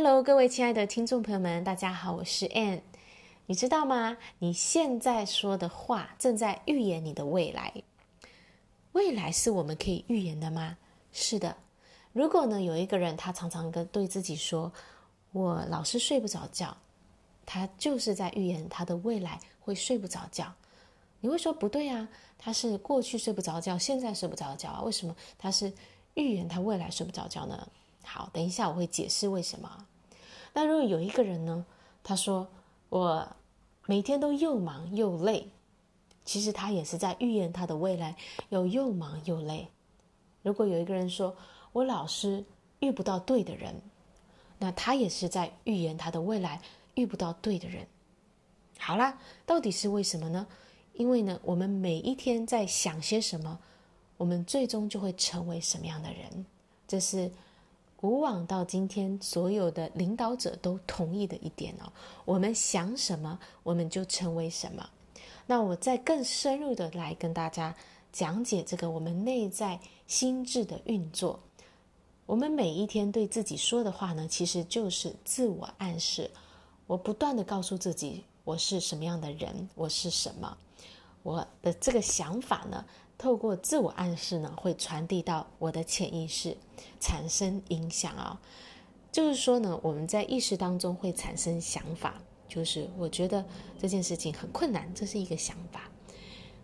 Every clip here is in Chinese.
Hello，各位亲爱的听众朋友们，大家好，我是 Ann。你知道吗？你现在说的话正在预言你的未来。未来是我们可以预言的吗？是的。如果呢，有一个人他常常跟对自己说：“我老是睡不着觉”，他就是在预言他的未来会睡不着觉。你会说不对啊？他是过去睡不着觉，现在睡不着觉啊？为什么他是预言他未来睡不着觉呢？好，等一下我会解释为什么。那如果有一个人呢，他说我每天都又忙又累，其实他也是在预言他的未来有又忙又累。如果有一个人说我老是遇不到对的人，那他也是在预言他的未来遇不到对的人。好啦，到底是为什么呢？因为呢，我们每一天在想些什么，我们最终就会成为什么样的人。这是。古往到今天，所有的领导者都同意的一点哦，我们想什么，我们就成为什么。那我再更深入的来跟大家讲解这个我们内在心智的运作。我们每一天对自己说的话呢，其实就是自我暗示。我不断的告诉自己，我是什么样的人，我是什么，我的这个想法呢，透过自我暗示呢，会传递到我的潜意识，产生影响啊。就是说呢，我们在意识当中会产生想法，就是我觉得这件事情很困难，这是一个想法。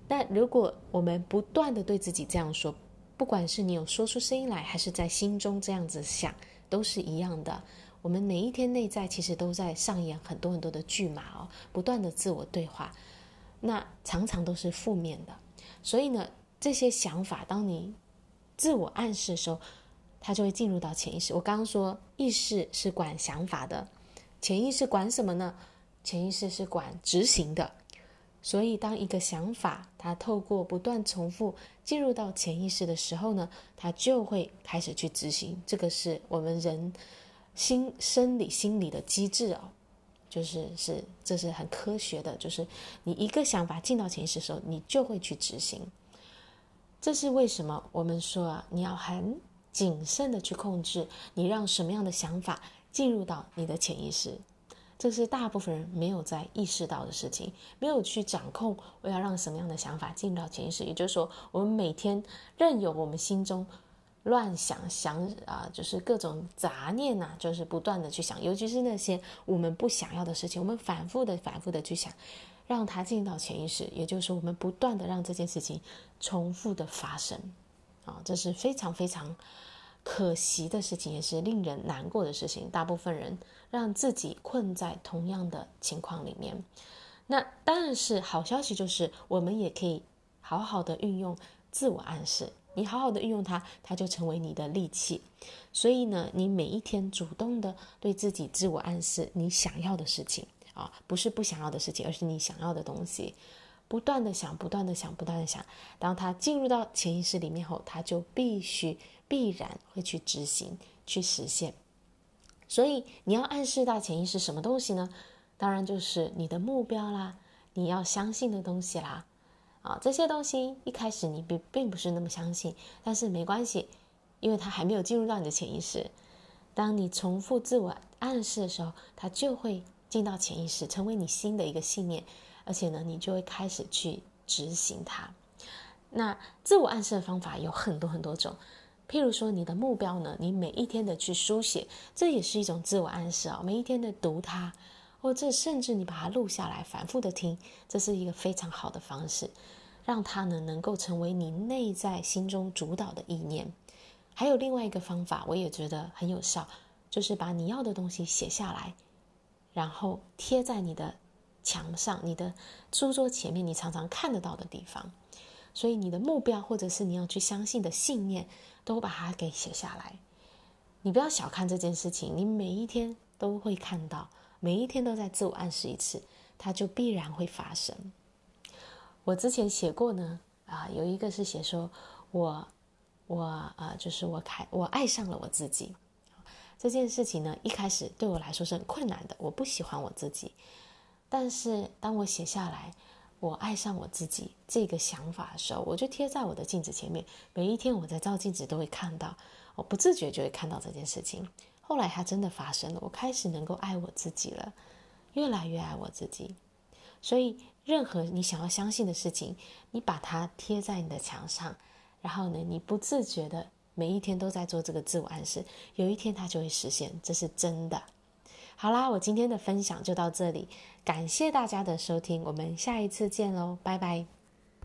但如果我们不断的对自己这样说，不管是你有说出声音来，还是在心中这样子想，都是一样的。我们每一天内在其实都在上演很多很多的剧码哦，不断的自我对话，那常常都是负面的。所以呢，这些想法，当你自我暗示的时候，它就会进入到潜意识。我刚刚说，意识是管想法的，潜意识管什么呢？潜意识是管执行的。所以，当一个想法它透过不断重复进入到潜意识的时候呢，它就会开始去执行。这个是我们人心生理心理的机制哦，就是是这是很科学的，就是你一个想法进到潜意识的时候，你就会去执行。这是为什么我们说啊，你要很谨慎的去控制你让什么样的想法进入到你的潜意识，这是大部分人没有在意识到的事情，没有去掌控我要让什么样的想法进入到潜意识。也就是说，我们每天任由我们心中乱想想啊，就是各种杂念呐，就是不断的去想，尤其是那些我们不想要的事情，我们反复的、反复的去想。让它进到潜意识，也就是，我们不断的让这件事情重复的发生，啊，这是非常非常可惜的事情，也是令人难过的事情。大部分人让自己困在同样的情况里面。那但是好消息就是，我们也可以好好的运用自我暗示，你好好的运用它，它就成为你的利器。所以呢，你每一天主动的对自己自我暗示你想要的事情。啊，不是不想要的事情，而是你想要的东西，不断的想，不断的想，不断的想。当它进入到潜意识里面后，它就必须必然会去执行，去实现。所以你要暗示到潜意识什么东西呢？当然就是你的目标啦，你要相信的东西啦。啊，这些东西一开始你并并不是那么相信，但是没关系，因为它还没有进入到你的潜意识。当你重复自我暗示的时候，它就会。进到潜意识，成为你新的一个信念，而且呢，你就会开始去执行它。那自我暗示的方法有很多很多种，譬如说你的目标呢，你每一天的去书写，这也是一种自我暗示啊、每一天的读它，或者甚至你把它录下来，反复的听，这是一个非常好的方式，让它呢能够成为你内在心中主导的意念。还有另外一个方法，我也觉得很有效，就是把你要的东西写下来。然后贴在你的墙上，你的书桌前面，你常常看得到的地方。所以你的目标，或者是你要去相信的信念，都把它给写下来。你不要小看这件事情，你每一天都会看到，每一天都在自我暗示一次，它就必然会发生。我之前写过呢，啊，有一个是写说我，我啊，就是我开，我爱上了我自己。这件事情呢，一开始对我来说是很困难的，我不喜欢我自己。但是当我写下来，我爱上我自己这个想法的时候，我就贴在我的镜子前面。每一天我在照镜子都会看到，我不自觉就会看到这件事情。后来它真的发生了，我开始能够爱我自己了，越来越爱我自己。所以，任何你想要相信的事情，你把它贴在你的墙上，然后呢，你不自觉的每一天都在做这个自我暗示，有一天它就会实现，这是真的。好啦，我今天的分享就到这里，感谢大家的收听，我们下一次见喽，拜拜。